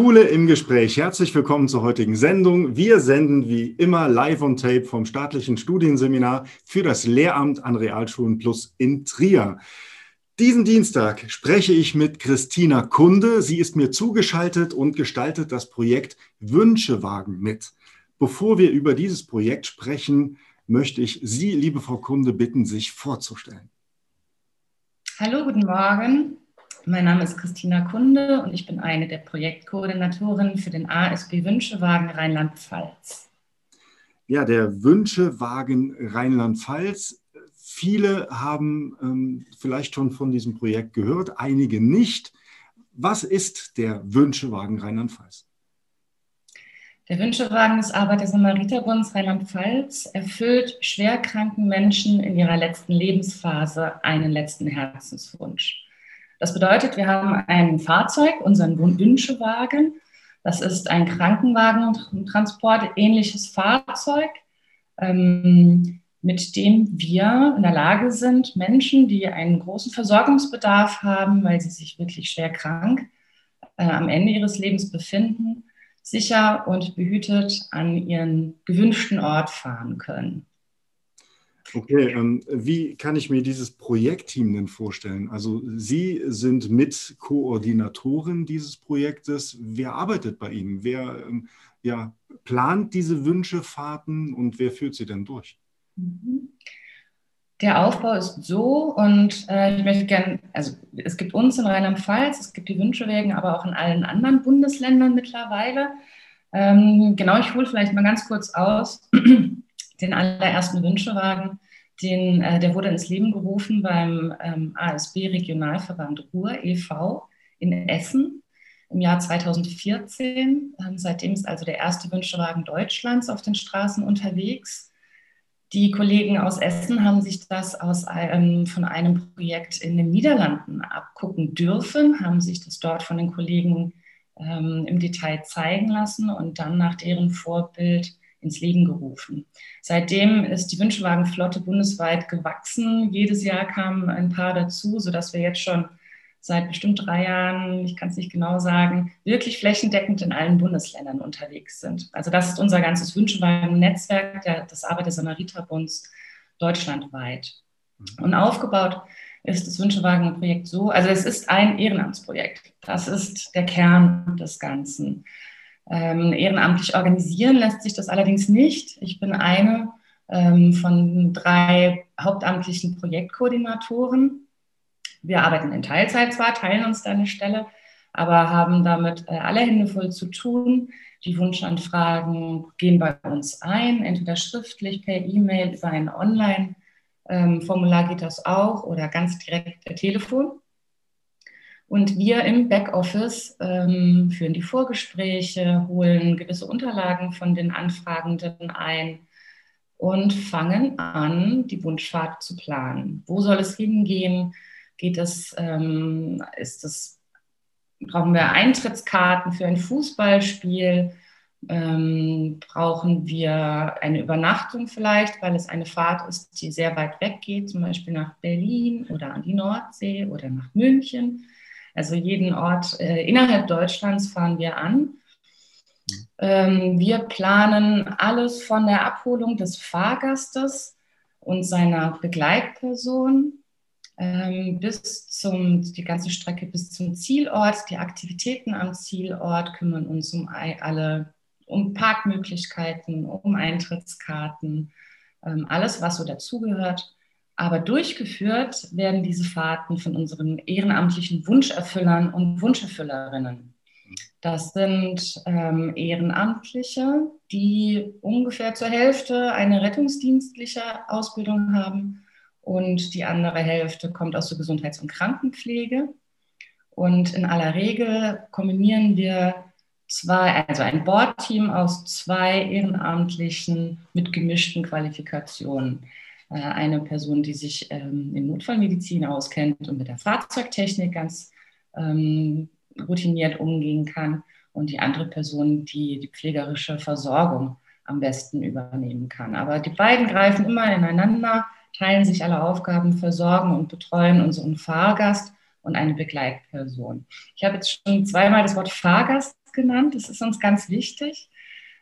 Schule im Gespräch. Herzlich willkommen zur heutigen Sendung. Wir senden wie immer live on tape vom staatlichen Studienseminar für das Lehramt an Realschulen Plus in Trier. Diesen Dienstag spreche ich mit Christina Kunde. Sie ist mir zugeschaltet und gestaltet das Projekt Wünschewagen mit. Bevor wir über dieses Projekt sprechen, möchte ich Sie, liebe Frau Kunde, bitten, sich vorzustellen. Hallo, guten Morgen. Mein Name ist Christina Kunde und ich bin eine der Projektkoordinatoren für den ASB Wünschewagen Rheinland-Pfalz. Ja, der Wünschewagen Rheinland-Pfalz. Viele haben ähm, vielleicht schon von diesem Projekt gehört, einige nicht. Was ist der Wünschewagen Rheinland-Pfalz? Der Wünschewagen des Arbeiter-Samariter-Bundes Rheinland-Pfalz erfüllt schwerkranken Menschen in ihrer letzten Lebensphase einen letzten Herzenswunsch. Das bedeutet, wir haben ein Fahrzeug, unseren Wünschewagen. Das ist ein Krankenwagentransport, ähnliches Fahrzeug, ähm, mit dem wir in der Lage sind, Menschen, die einen großen Versorgungsbedarf haben, weil sie sich wirklich schwer krank äh, am Ende ihres Lebens befinden, sicher und behütet an ihren gewünschten Ort fahren können. Okay, ähm, wie kann ich mir dieses Projektteam denn vorstellen? Also Sie sind Mitkoordinatorin dieses Projektes. Wer arbeitet bei Ihnen? Wer ähm, ja, plant diese Wünschefahrten und wer führt sie denn durch? Mhm. Der Aufbau ist so und äh, ich möchte gerne, also es gibt uns in Rheinland-Pfalz, es gibt die Wünschewägen, aber auch in allen anderen Bundesländern mittlerweile. Ähm, genau, ich hole vielleicht mal ganz kurz aus. Den allerersten Wünschewagen, den, äh, der wurde ins Leben gerufen beim ähm, ASB Regionalverband Ruhr e.V. in Essen im Jahr 2014. Ähm, seitdem ist also der erste Wünschewagen Deutschlands auf den Straßen unterwegs. Die Kollegen aus Essen haben sich das aus, ähm, von einem Projekt in den Niederlanden abgucken dürfen, haben sich das dort von den Kollegen ähm, im Detail zeigen lassen und dann nach deren Vorbild ins Leben gerufen. Seitdem ist die Wünschewagenflotte bundesweit gewachsen. Jedes Jahr kamen ein paar dazu, sodass wir jetzt schon seit bestimmt drei Jahren, ich kann es nicht genau sagen, wirklich flächendeckend in allen Bundesländern unterwegs sind. Also das ist unser ganzes Wünschewagen-Netzwerk des Arbeiter-Samariter-Bunds deutschlandweit. Mhm. Und aufgebaut ist das Wünschewagen-Projekt so, also es ist ein Ehrenamtsprojekt. Das ist der Kern des Ganzen. Ähm, ehrenamtlich organisieren lässt sich das allerdings nicht. Ich bin eine ähm, von drei hauptamtlichen Projektkoordinatoren. Wir arbeiten in Teilzeit zwar, teilen uns da eine Stelle, aber haben damit äh, alle Hände voll zu tun. Die Wunschanfragen gehen bei uns ein, entweder schriftlich, per E-Mail, über ein Online-Formular geht das auch oder ganz direkt per Telefon. Und wir im Backoffice ähm, führen die Vorgespräche, holen gewisse Unterlagen von den Anfragenden ein und fangen an, die Wunschfahrt zu planen. Wo soll es hingehen? Geht es, ähm, ist es, brauchen wir Eintrittskarten für ein Fußballspiel? Ähm, brauchen wir eine Übernachtung vielleicht, weil es eine Fahrt ist, die sehr weit weg geht, zum Beispiel nach Berlin oder an die Nordsee oder nach München? Also jeden Ort äh, innerhalb Deutschlands fahren wir an. Ähm, wir planen alles von der Abholung des Fahrgastes und seiner Begleitperson ähm, bis zum, die ganze Strecke bis zum Zielort. Die Aktivitäten am Zielort kümmern uns um alle, um Parkmöglichkeiten, um Eintrittskarten, ähm, alles, was so dazugehört. Aber durchgeführt werden diese Fahrten von unseren ehrenamtlichen Wunscherfüllern und Wunscherfüllerinnen. Das sind ähm, Ehrenamtliche, die ungefähr zur Hälfte eine rettungsdienstliche Ausbildung haben und die andere Hälfte kommt aus der Gesundheits- und Krankenpflege. Und in aller Regel kombinieren wir zwei, also ein Boardteam aus zwei Ehrenamtlichen mit gemischten Qualifikationen. Äh, eine Person, die sich ähm, in Notfallmedizin auskennt und mit der Fahrzeugtechnik ganz ähm, routiniert umgehen kann und die andere Person, die die pflegerische Versorgung am besten übernehmen kann. Aber die beiden greifen immer ineinander, teilen sich alle Aufgaben, versorgen und betreuen unseren Fahrgast und eine Begleitperson. Ich habe jetzt schon zweimal das Wort Fahrgast genannt. Das ist uns ganz wichtig.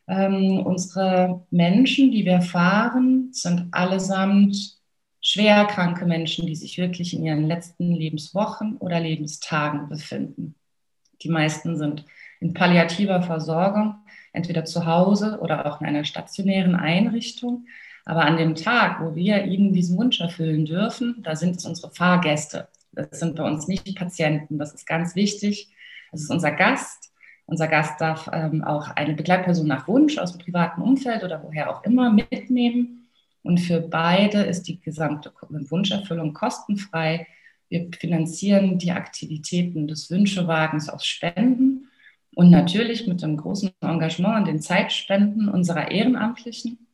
Ähm, unsere Menschen, die wir fahren, sind allesamt schwerkranke Menschen, die sich wirklich in ihren letzten Lebenswochen oder Lebenstagen befinden. Die meisten sind in palliativer Versorgung, entweder zu Hause oder auch in einer stationären Einrichtung. Aber an dem Tag, wo wir ihnen diesen Wunsch erfüllen dürfen, da sind es unsere Fahrgäste. Das sind bei uns nicht Patienten. Das ist ganz wichtig. Es ist unser Gast. Unser Gast darf ähm, auch eine Begleitperson nach Wunsch aus dem privaten Umfeld oder woher auch immer mitnehmen. Und für beide ist die gesamte Wunscherfüllung kostenfrei. Wir finanzieren die Aktivitäten des Wünschewagens aus Spenden und natürlich mit dem großen Engagement an den Zeitspenden unserer Ehrenamtlichen,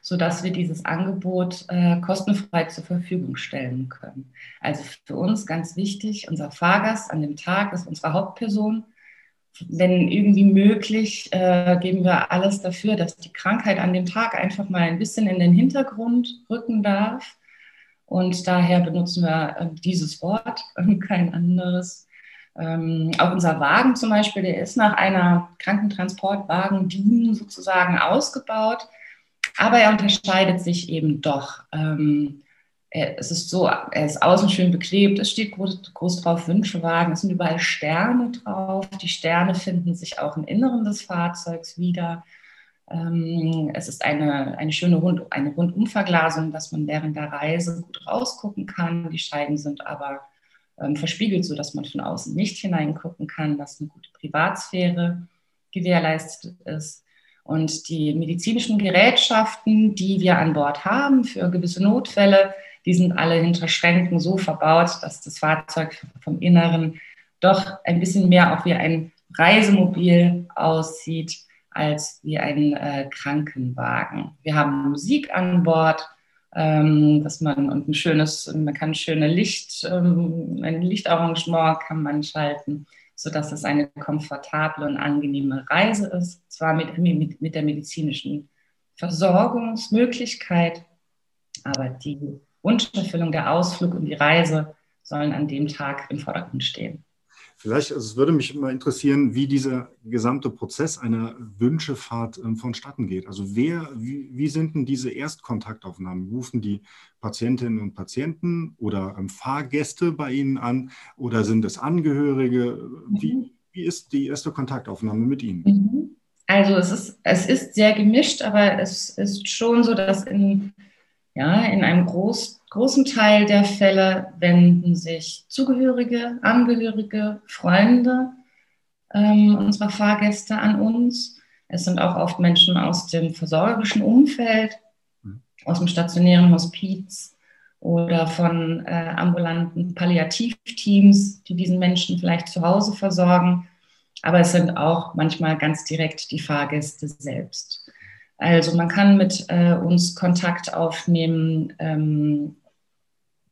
sodass wir dieses Angebot äh, kostenfrei zur Verfügung stellen können. Also für uns ganz wichtig, unser Fahrgast an dem Tag ist unsere Hauptperson. Wenn irgendwie möglich, äh, geben wir alles dafür, dass die Krankheit an dem Tag einfach mal ein bisschen in den Hintergrund rücken darf. Und daher benutzen wir äh, dieses Wort und kein anderes. Ähm, auch unser Wagen zum Beispiel, der ist nach einer Krankentransportwagen-DIN sozusagen ausgebaut, aber er unterscheidet sich eben doch. Ähm, es ist so, er ist außen schön beklebt, es steht groß, groß drauf Wünschewagen, es sind überall Sterne drauf. Die Sterne finden sich auch im Inneren des Fahrzeugs wieder. Ähm, es ist eine, eine schöne Rund, eine Rundumverglasung, dass man während der Reise gut rausgucken kann. Die Scheiben sind aber ähm, verspiegelt, sodass man von außen nicht hineingucken kann, dass eine gute Privatsphäre gewährleistet ist. Und die medizinischen Gerätschaften, die wir an Bord haben für gewisse Notfälle, die sind alle hinter Schränken so verbaut, dass das Fahrzeug vom Inneren doch ein bisschen mehr auch wie ein Reisemobil aussieht als wie ein äh, Krankenwagen. Wir haben Musik an Bord, ähm, dass man und ein schönes, man kann schöne Licht, ähm, ein Lichtarrangement kann man schalten, sodass es eine komfortable und angenehme Reise ist, zwar mit, mit, mit der medizinischen Versorgungsmöglichkeit, aber die Wunscherfüllung, der Ausflug und die Reise sollen an dem Tag im Vordergrund stehen. Vielleicht, also es würde mich mal interessieren, wie dieser gesamte Prozess einer Wünschefahrt ähm, vonstatten geht. Also wer, wie, wie, sind denn diese Erstkontaktaufnahmen? Rufen die Patientinnen und Patienten oder ähm, Fahrgäste bei Ihnen an oder sind es Angehörige? Wie, mhm. wie ist die erste Kontaktaufnahme mit Ihnen? Mhm. Also es ist, es ist sehr gemischt, aber es ist schon so, dass in, ja, in einem Groß, großen Teil der Fälle wenden sich Zugehörige, Angehörige, Freunde ähm, unserer Fahrgäste an uns. Es sind auch oft Menschen aus dem versorgerischen Umfeld, mhm. aus dem stationären Hospiz oder von äh, ambulanten Palliativteams, die diesen Menschen vielleicht zu Hause versorgen. Aber es sind auch manchmal ganz direkt die Fahrgäste selbst. Also man kann mit äh, uns Kontakt aufnehmen ähm,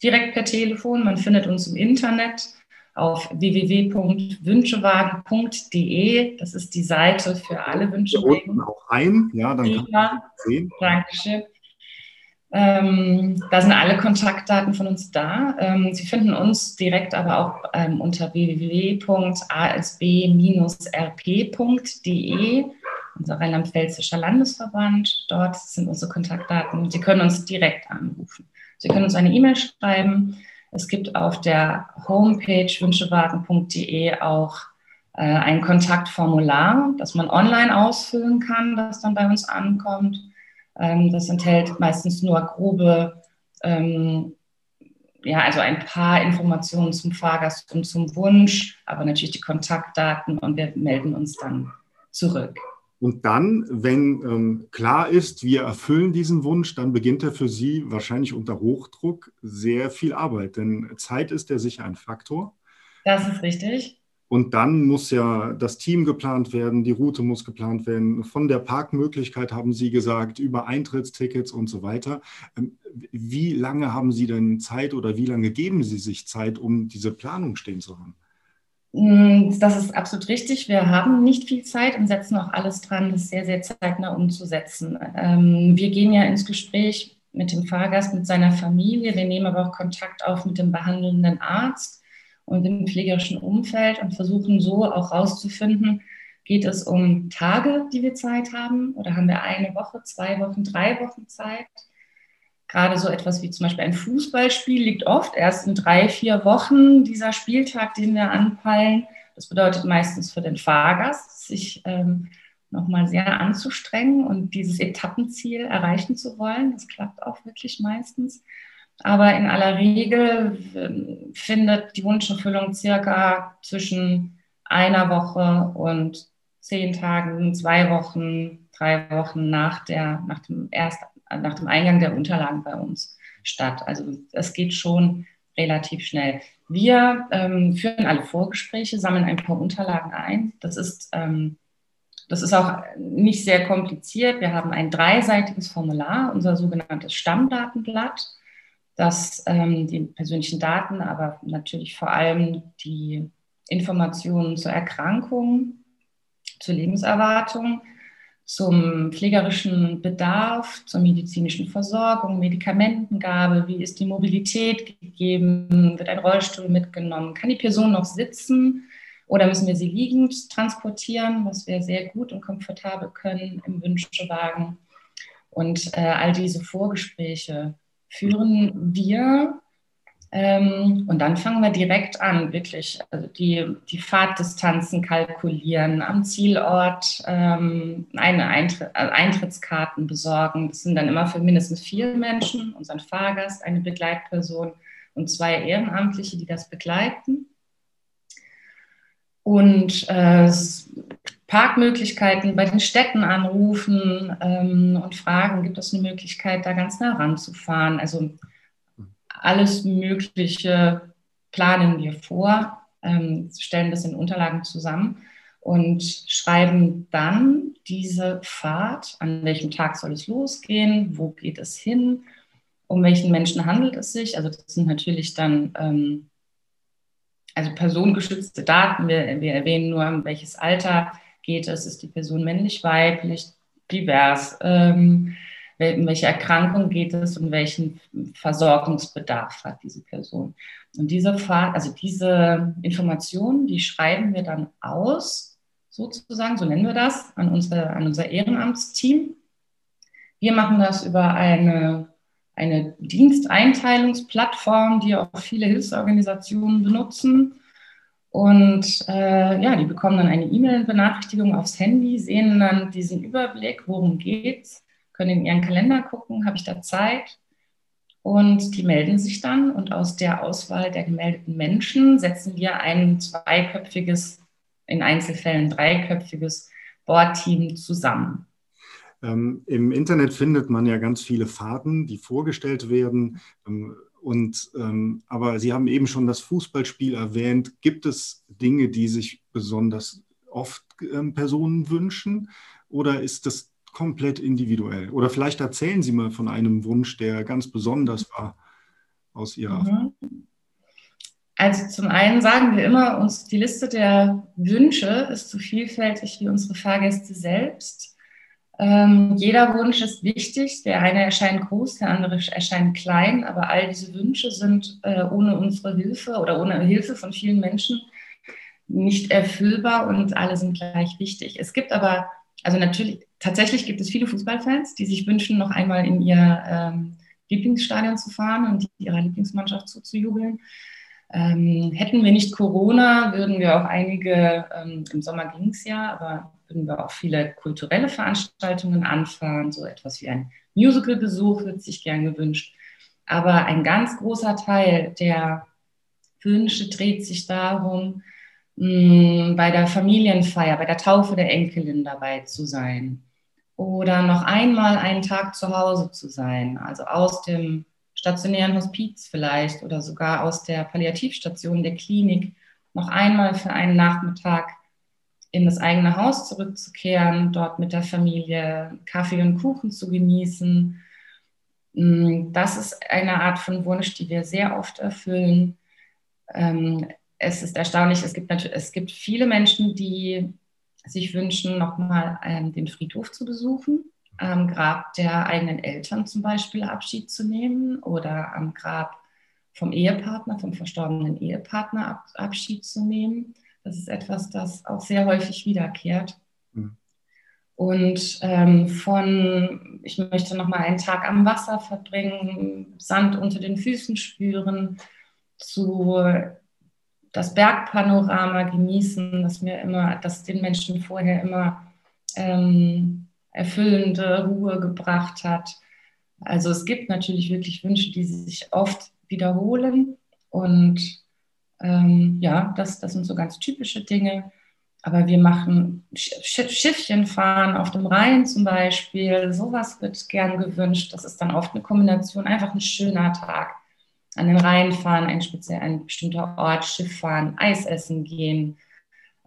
direkt per Telefon. Man findet uns im Internet auf www.wünschewagen.de. Das ist die Seite für alle Wünschewagen. auch ein, ja, dann kann man sehen. Dankeschön. Ähm, da sind alle Kontaktdaten von uns da. Ähm, Sie finden uns direkt aber auch ähm, unter www.asb-rp.de, unser rheinland-pfälzischer Landesverband. Dort sind unsere Kontaktdaten. Sie können uns direkt anrufen. Sie können uns eine E-Mail schreiben. Es gibt auf der Homepage wünschewarten.de auch äh, ein Kontaktformular, das man online ausfüllen kann, das dann bei uns ankommt. Ähm, das enthält meistens nur grobe, ähm, ja, also ein paar Informationen zum Fahrgast und zum Wunsch, aber natürlich die Kontaktdaten und wir melden uns dann zurück. Und dann, wenn ähm, klar ist, wir erfüllen diesen Wunsch, dann beginnt er für Sie wahrscheinlich unter Hochdruck sehr viel Arbeit, denn Zeit ist ja sicher ein Faktor. Das ist richtig. Und dann muss ja das Team geplant werden, die Route muss geplant werden. Von der Parkmöglichkeit haben Sie gesagt, über Eintrittstickets und so weiter. Ähm, wie lange haben Sie denn Zeit oder wie lange geben Sie sich Zeit, um diese Planung stehen zu haben? Mm, das ist absolut richtig. Wir haben nicht viel Zeit und setzen auch alles dran, das sehr, sehr zeitnah umzusetzen. Ähm, wir gehen ja ins Gespräch mit dem Fahrgast, mit seiner Familie. Wir nehmen aber auch Kontakt auf mit dem behandelnden Arzt und dem pflegerischen Umfeld und versuchen so auch herauszufinden, Geht es um Tage, die wir Zeit haben? Oder haben wir eine Woche, zwei Wochen, drei Wochen Zeit? Gerade so etwas wie zum Beispiel ein Fußballspiel liegt oft erst in drei, vier Wochen dieser Spieltag, den wir anpeilen. Das bedeutet meistens für den Fahrgast, sich ähm, nochmal sehr anzustrengen und dieses Etappenziel erreichen zu wollen. Das klappt auch wirklich meistens. Aber in aller Regel ähm, findet die Wunscherfüllung circa zwischen einer Woche und zehn Tagen, zwei Wochen, drei Wochen nach, der, nach, dem, erst, nach dem Eingang der Unterlagen bei uns statt. Also es geht schon relativ schnell. Wir ähm, führen alle Vorgespräche, sammeln ein paar Unterlagen ein. Das ist ähm, das ist auch nicht sehr kompliziert. Wir haben ein dreiseitiges Formular, unser sogenanntes Stammdatenblatt, das ähm, die persönlichen Daten, aber natürlich vor allem die Informationen zur Erkrankung, zur Lebenserwartung, zum pflegerischen Bedarf, zur medizinischen Versorgung, Medikamentengabe, wie ist die Mobilität gegeben, wird ein Rollstuhl mitgenommen, kann die Person noch sitzen, oder müssen wir sie liegend transportieren, was wir sehr gut und komfortabel können im Wünschewagen. Und äh, all diese Vorgespräche führen wir. Ähm, und dann fangen wir direkt an, wirklich also die, die Fahrtdistanzen kalkulieren, am Zielort ähm, eine Eintritt, also Eintrittskarten besorgen. Das sind dann immer für mindestens vier Menschen, unseren Fahrgast, eine Begleitperson und zwei Ehrenamtliche, die das begleiten und äh, Parkmöglichkeiten bei den Städten anrufen ähm, und fragen, gibt es eine Möglichkeit, da ganz nah ranzufahren. Also alles Mögliche planen wir vor, ähm, stellen das in Unterlagen zusammen und schreiben dann diese Fahrt, an welchem Tag soll es losgehen, wo geht es hin, um welchen Menschen handelt es sich. Also das sind natürlich dann ähm, also personengeschützte Daten. Wir, wir erwähnen nur, um welches Alter geht es, ist die Person männlich, weiblich, divers, ähm, um welche Erkrankung geht es und welchen Versorgungsbedarf hat diese Person. Und diese, also diese Informationen, die schreiben wir dann aus, sozusagen, so nennen wir das, an, unsere, an unser Ehrenamtsteam. Wir machen das über eine eine Diensteinteilungsplattform, die auch viele Hilfsorganisationen benutzen. Und äh, ja, die bekommen dann eine E-Mail-Benachrichtigung aufs Handy, sehen dann diesen Überblick, worum geht's, können in ihren Kalender gucken, habe ich da Zeit. Und die melden sich dann und aus der Auswahl der gemeldeten Menschen setzen wir ein zweiköpfiges, in Einzelfällen dreiköpfiges Boardteam zusammen. Ähm, Im Internet findet man ja ganz viele Fahrten, die vorgestellt werden. Ähm, und, ähm, aber Sie haben eben schon das Fußballspiel erwähnt. Gibt es Dinge, die sich besonders oft ähm, Personen wünschen? Oder ist das komplett individuell? Oder vielleicht erzählen Sie mal von einem Wunsch, der ganz besonders war aus Ihrer mhm. Also zum einen sagen wir immer, uns die Liste der Wünsche ist so vielfältig wie unsere Fahrgäste selbst. Ähm, jeder Wunsch ist wichtig. Der eine erscheint groß, der andere erscheint klein, aber all diese Wünsche sind äh, ohne unsere Hilfe oder ohne Hilfe von vielen Menschen nicht erfüllbar und alle sind gleich wichtig. Es gibt aber, also natürlich, tatsächlich gibt es viele Fußballfans, die sich wünschen, noch einmal in ihr ähm, Lieblingsstadion zu fahren und ihrer Lieblingsmannschaft zuzujubeln. Ähm, hätten wir nicht Corona, würden wir auch einige, ähm, im Sommer ging es ja, aber würden wir auch viele kulturelle Veranstaltungen anfahren. So etwas wie ein Musical-Besuch wird sich gern gewünscht. Aber ein ganz großer Teil der Wünsche dreht sich darum, mh, bei der Familienfeier, bei der Taufe der Enkelin dabei zu sein. Oder noch einmal einen Tag zu Hause zu sein, also aus dem stationären Hospiz vielleicht oder sogar aus der Palliativstation der Klinik noch einmal für einen Nachmittag in das eigene Haus zurückzukehren, dort mit der Familie Kaffee und Kuchen zu genießen. Das ist eine Art von Wunsch, die wir sehr oft erfüllen. Es ist erstaunlich, es gibt, natürlich, es gibt viele Menschen, die sich wünschen, nochmal ähm, den Friedhof zu besuchen, am Grab der eigenen Eltern zum Beispiel Abschied zu nehmen oder am Grab vom Ehepartner, vom verstorbenen Ehepartner Abschied zu nehmen Das ist etwas, das auch sehr häufig wiederkehrt. Mhm. Und ähm, von, ich möchte noch mal einen Tag am Wasser verbringen, Sand unter den Füßen spüren, zu das Bergpanorama genießen, das mir immer, das den Menschen vorher immer ähm, erfüllende Ruhe gebracht hat. Also es gibt natürlich wirklich Wünsche, die sich oft wiederholen und ähm, ja, das, das sind so ganz typische Dinge. Aber wir machen Schiffchen fahren auf dem Rhein zum Beispiel. Sowas wird gern gewünscht. Das ist dann oft eine Kombination, einfach ein schöner Tag. An den Rhein fahren, ein, speziell, ein bestimmter Ort, Schiff fahren, Eis essen gehen,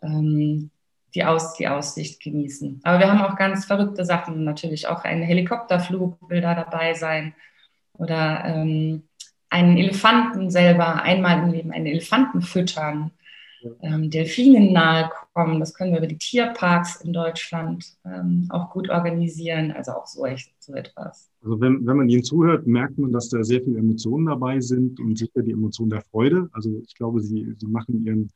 ähm, die, Aus, die Aussicht genießen. Aber wir haben auch ganz verrückte Sachen, natürlich auch ein Helikopterflug will da dabei sein oder ähm, einen Elefanten selber einmal im Leben, einen Elefanten füttern ähm, Delfinen nahe kommen. Das können wir über die Tierparks in Deutschland ähm, auch gut organisieren. Also auch so, so etwas. Also wenn, wenn man Ihnen zuhört, merkt man, dass da sehr viele Emotionen dabei sind und sicher die Emotion der Freude. Also ich glaube, Sie, Sie machen Ihren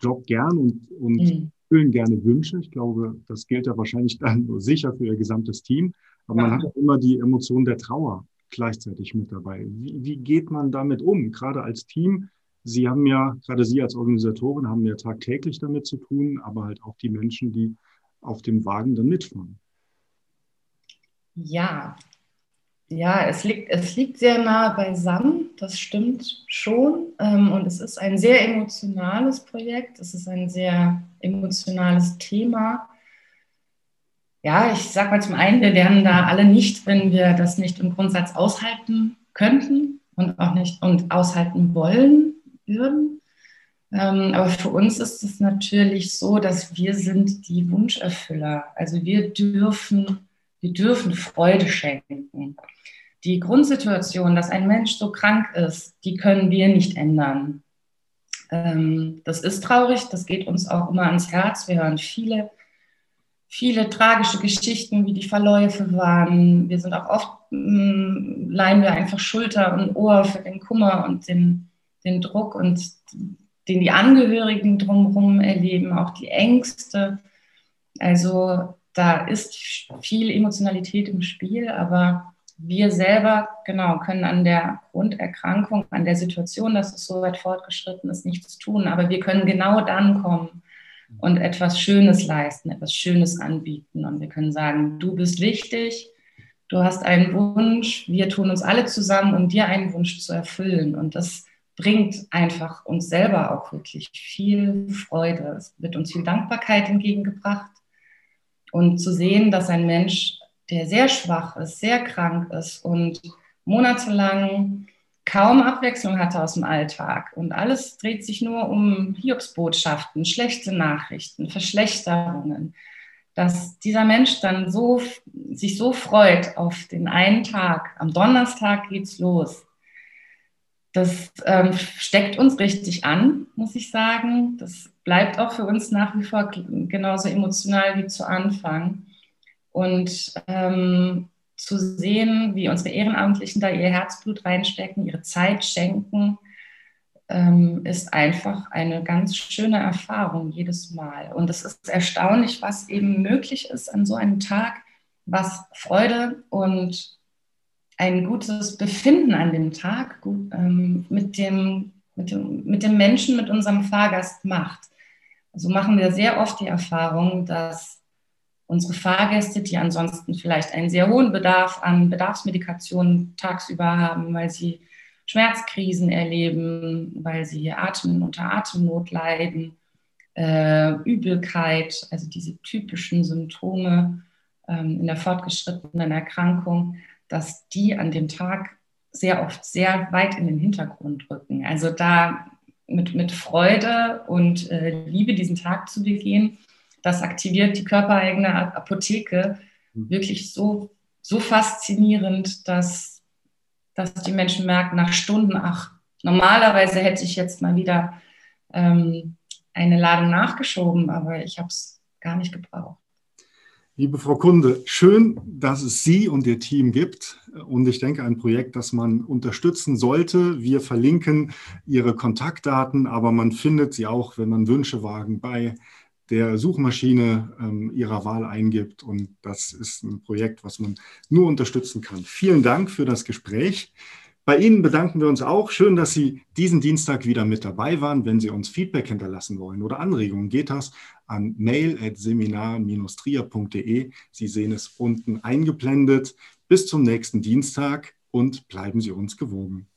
Job gern und, und mhm. erfüllen gerne Wünsche. Ich glaube, das gilt ja wahrscheinlich dann sicher für Ihr gesamtes Team. Aber ja. man hat auch immer die Emotion der Trauer gleichzeitig mit dabei. Wie, wie geht man damit um, gerade als Team? Sie haben ja, gerade Sie als Organisatorin haben ja tagtäglich damit zu tun, aber halt auch die Menschen, die auf dem Wagen dann mitfahren. Ja, ja, es liegt, es liegt sehr nah beisammen, das stimmt schon. Ähm, und es ist ein sehr emotionales Projekt, es ist ein sehr emotionales Thema. Ja, ich sage mal zum einen, wir lernen da alle nicht, wenn wir das nicht im Grundsatz aushalten könnten und auch nicht und aushalten wollen würden. Ähm, aber für uns ist es natürlich so, dass wir sind die Wunscherfüller. Also wir dürfen, wir dürfen Freude schenken. Die Grundsituation, dass ein Mensch so krank ist, die können wir nicht ändern. Ähm, das ist traurig, das geht uns auch immer ans Herz. Wir hören viele, viele tragische Geschichten, wie die Verläufe waren. Wir sind auch oft, mm, leihen wir einfach Schulter und Ohr für den Kummer und den, den Druck und den die Angehörigen drumherum erleben, auch die Ängste. Also da ist viel Emotionalität im Spiel, aber wir selber, genau, können an der Grunderkrankung, an der Situation, dass es so weit fortgeschritten ist, nichts tun. Aber wir können genau dann kommen und etwas Schönes leisten, etwas Schönes anbieten. Und wir können sagen, du bist wichtig, du hast einen Wunsch, wir tun uns alle zusammen, um dir einen Wunsch zu erfüllen. Und das bringt einfach uns selber auch wirklich viel Freude. Es wird uns viel Dankbarkeit entgegengebracht. Und zu sehen, dass ein Mensch, der sehr schwach ist, sehr krank ist und monatelang kaum Abwechslung hatte aus dem Alltag und alles dreht sich nur um Hiobsbotschaften, schlechte Nachrichten, Verschlechterungen, dass dieser Mensch dann so, sich so freut auf den einen Tag. Am Donnerstag geht's los das ähm, steckt uns richtig an, muss ich sagen. Das bleibt auch für uns nach wie vor genauso emotional wie zu Anfang. Und ähm, zu sehen, wie unsere Ehrenamtlichen da ihr Herzblut reinstecken, ihre Zeit schenken, ähm, ist einfach eine ganz schöne Erfahrung jedes Mal. Und es ist erstaunlich, was eben möglich ist an so einem Tag, was Freude und ein gutes Befinden an dem Tag gut, ähm, mit, dem, mit, dem, mit dem Menschen, mit unserem Fahrgast macht. So also machen wir sehr oft die Erfahrung, dass unsere Fahrgäste, die ansonsten vielleicht einen sehr hohen Bedarf an Bedarfsmedikationen tagsüber haben, weil sie Schmerzkrisen erleben, weil sie Atem unter Atemnot leiden, äh, Übelkeit, also diese typischen Symptome ähm, in der fortgeschrittenen Erkrankung, dass die an dem Tag sehr oft sehr weit in den Hintergrund rücken. Also da mit, mit Freude und äh, Liebe diesen Tag zu begehen, das aktiviert die körpereigene Apotheke mhm. wirklich so, so faszinierend, dass, dass die Menschen merken nach Stunden, ach, normalerweise hätte ich jetzt mal wieder ähm, eine Ladung nachgeschoben, aber ich habe es gar nicht gebraucht. Liebe Frau Kunde, schön, dass es Sie und Ihr Team gibt. Und ich denke, ein Projekt, das man unterstützen sollte. Wir verlinken Ihre Kontaktdaten, aber man findet sie auch, wenn man Wünsche wagen, bei der Suchmaschine ähm, Ihrer Wahl eingibt. Und das ist ein Projekt, was man nur unterstützen kann. Vielen Dank für das Gespräch. Bei Ihnen bedanken wir uns auch. Schön, dass Sie diesen Dienstag wieder mit dabei waren. Wenn Sie uns Feedback hinterlassen wollen oder Anregungen, geht das an mail.seminar-trier.de. Sie sehen es unten eingeblendet. Bis zum nächsten Dienstag und bleiben Sie uns gewogen.